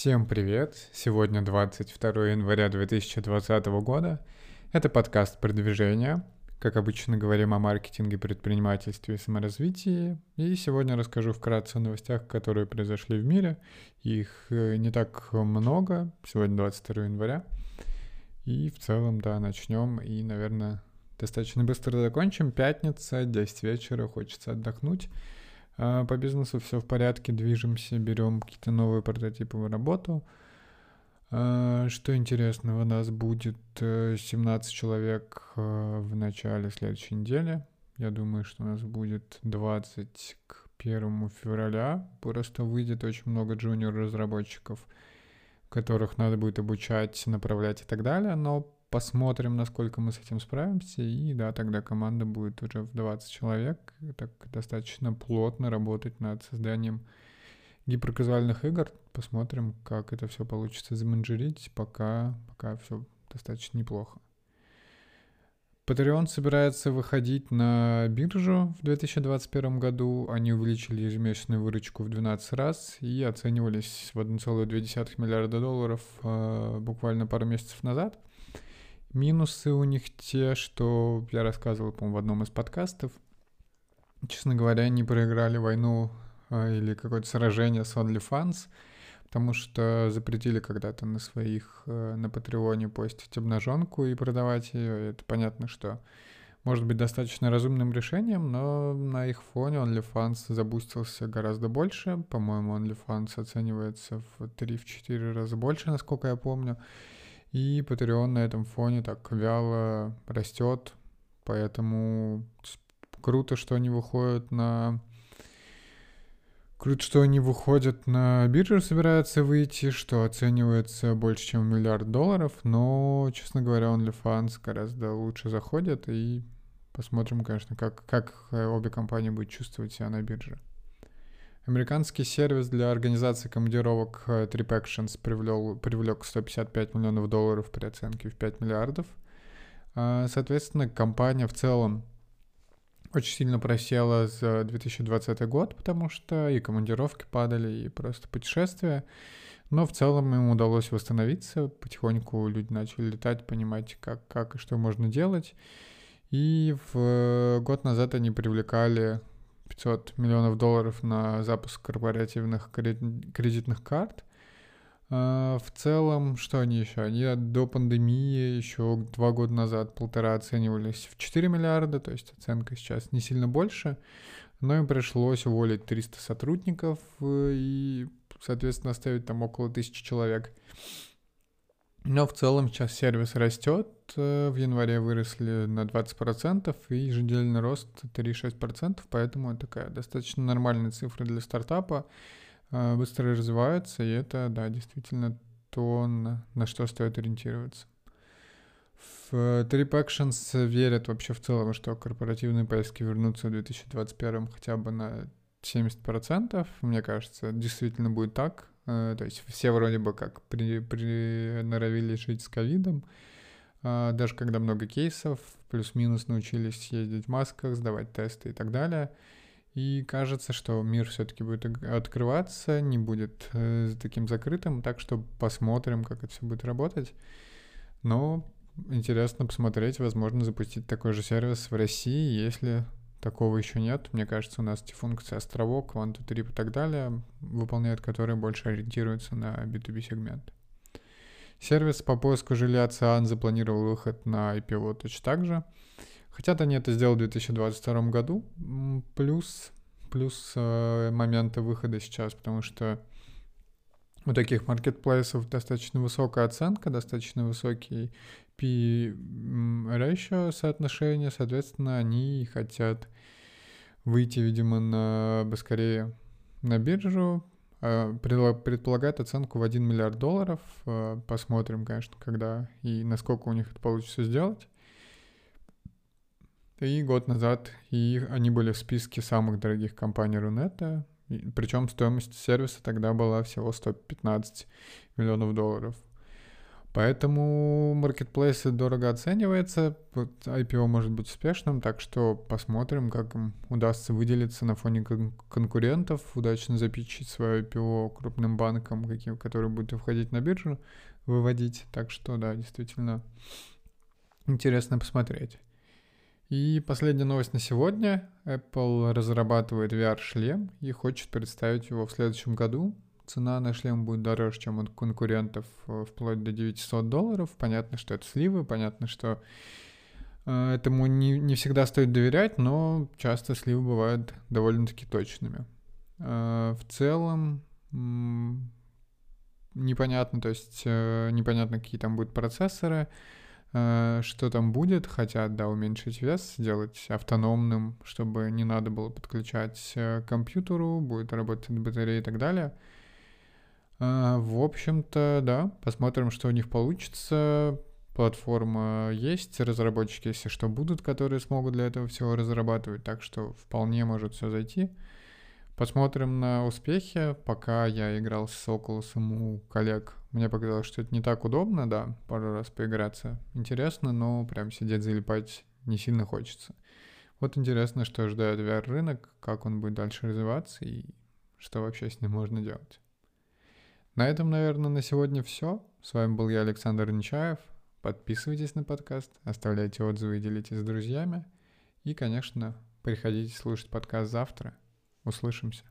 Всем привет! Сегодня 22 января 2020 года. Это подкаст продвижения. Как обычно, говорим о маркетинге, предпринимательстве и саморазвитии. И сегодня расскажу вкратце о новостях, которые произошли в мире. Их э, не так много. Сегодня 22 января. И в целом, да, начнем. И, наверное, достаточно быстро закончим. Пятница, 10 вечера, хочется отдохнуть. А, по бизнесу все в порядке, движемся, берем какие-то новые прототипы в работу. А, что интересного, у нас будет 17 э, человек э, в начале следующей недели. Я думаю, что у нас будет 20 к 1 февраля. Просто выйдет очень много джуниор-разработчиков, которых надо будет обучать, направлять и так далее. Но посмотрим, насколько мы с этим справимся, и да, тогда команда будет уже в 20 человек, так достаточно плотно работать над созданием гиперказуальных игр. Посмотрим, как это все получится заменджерить, пока, пока все достаточно неплохо. Patreon собирается выходить на биржу в 2021 году. Они увеличили ежемесячную выручку в 12 раз и оценивались в 1,2 миллиарда долларов э, буквально пару месяцев назад. Минусы у них те, что я рассказывал, по-моему, в одном из подкастов. Честно говоря, они проиграли войну э, или какое-то сражение с OnlyFans, потому что запретили когда-то на своих, э, на Патреоне постить обнаженку и продавать ее. Это понятно, что может быть достаточно разумным решением, но на их фоне OnlyFans забустился гораздо больше. По-моему, OnlyFans оценивается в 3-4 раза больше, насколько я помню. И Patreon на этом фоне так вяло растет, поэтому круто, что они выходят на... Круто, что они выходят на биржу, собираются выйти, что оценивается больше, чем миллиард долларов, но, честно говоря, OnlyFans гораздо лучше заходит, и посмотрим, конечно, как, как э, обе компании будут чувствовать себя на бирже. Американский сервис для организации командировок э, TripActions привлел, привлек 155 миллионов долларов при оценке в 5 миллиардов. А, соответственно, компания в целом очень сильно просела за 2020 год, потому что и командировки падали, и просто путешествия. Но в целом им удалось восстановиться. Потихоньку люди начали летать, понимать, как, как и что можно делать. И в э, год назад они привлекали 500 миллионов долларов на запуск корпоративных кредитных карт. А, в целом, что они еще? Они до пандемии еще два года назад, полтора оценивались в 4 миллиарда, то есть оценка сейчас не сильно больше, но им пришлось уволить 300 сотрудников э, и, соответственно, оставить там около тысячи человек. Но в целом сейчас сервис растет. Э, в январе выросли на 20%, и еженедельный рост 3,6%, поэтому это такая достаточно нормальная цифра для стартапа. Э, быстро развивается, и это, да, действительно то, на, на что стоит ориентироваться. В Trip Actions верят вообще в целом, что корпоративные поиски вернутся в 2021 хотя бы на 70%. Мне кажется, действительно будет так. Э, то есть все вроде бы как при, приноровились жить с ковидом, а, даже когда много кейсов, плюс-минус научились ездить в масках, сдавать тесты и так далее. И кажется, что мир все-таки будет открываться, не будет э, таким закрытым, так что посмотрим, как это все будет работать. Но интересно посмотреть, возможно, запустить такой же сервис в России, если Такого еще нет. Мне кажется, у нас эти функции островок, one, two, и так далее выполняют, которые больше ориентируются на B2B сегмент. Сервис по поиску жилья ЦИАН запланировал выход на IPO точно так же. Хотят они это сделать в 2022 году. Плюс, плюс э, моменты выхода сейчас, потому что у таких маркетплейсов достаточно высокая оценка, достаточно высокий P-ratio соотношение, соответственно, они хотят выйти, видимо, на быстрее на биржу, а, предполагает оценку в 1 миллиард долларов. А, посмотрим, конечно, когда и насколько у них это получится сделать. И год назад и они были в списке самых дорогих компаний Рунета. Причем стоимость сервиса тогда была всего 115 миллионов долларов. Поэтому маркетплейсы дорого оценивается, вот IPO может быть успешным, так что посмотрим, как им удастся выделиться на фоне кон- конкурентов, удачно запичить свое IPO крупным банкам, каким, которые будут входить на биржу, выводить. Так что, да, действительно интересно посмотреть. И последняя новость на сегодня. Apple разрабатывает VR-шлем и хочет представить его в следующем году. Цена на шлем будет дороже, чем у конкурентов, э, вплоть до 900 долларов. Понятно, что это сливы, понятно, что э, этому не, не всегда стоит доверять, но часто сливы бывают довольно-таки точными. Э, в целом непонятно, то есть непонятно, какие там будут процессоры, что там будет, хотят, да, уменьшить вес, сделать автономным, чтобы не надо было подключать к компьютеру, будет работать батарея и так далее. А, в общем-то, да, посмотрим, что у них получится. Платформа есть, разработчики, если что, будут, которые смогут для этого всего разрабатывать, так что вполне может все зайти. Посмотрим на успехи. Пока я играл с Oculus у коллег, мне показалось, что это не так удобно, да, пару раз поиграться. Интересно, но прям сидеть залипать не сильно хочется. Вот интересно, что ждет VR-рынок, как он будет дальше развиваться и что вообще с ним можно делать. На этом, наверное, на сегодня все. С вами был я, Александр Нечаев. Подписывайтесь на подкаст, оставляйте отзывы и делитесь с друзьями. И, конечно, приходите слушать подкаст завтра. Услышимся.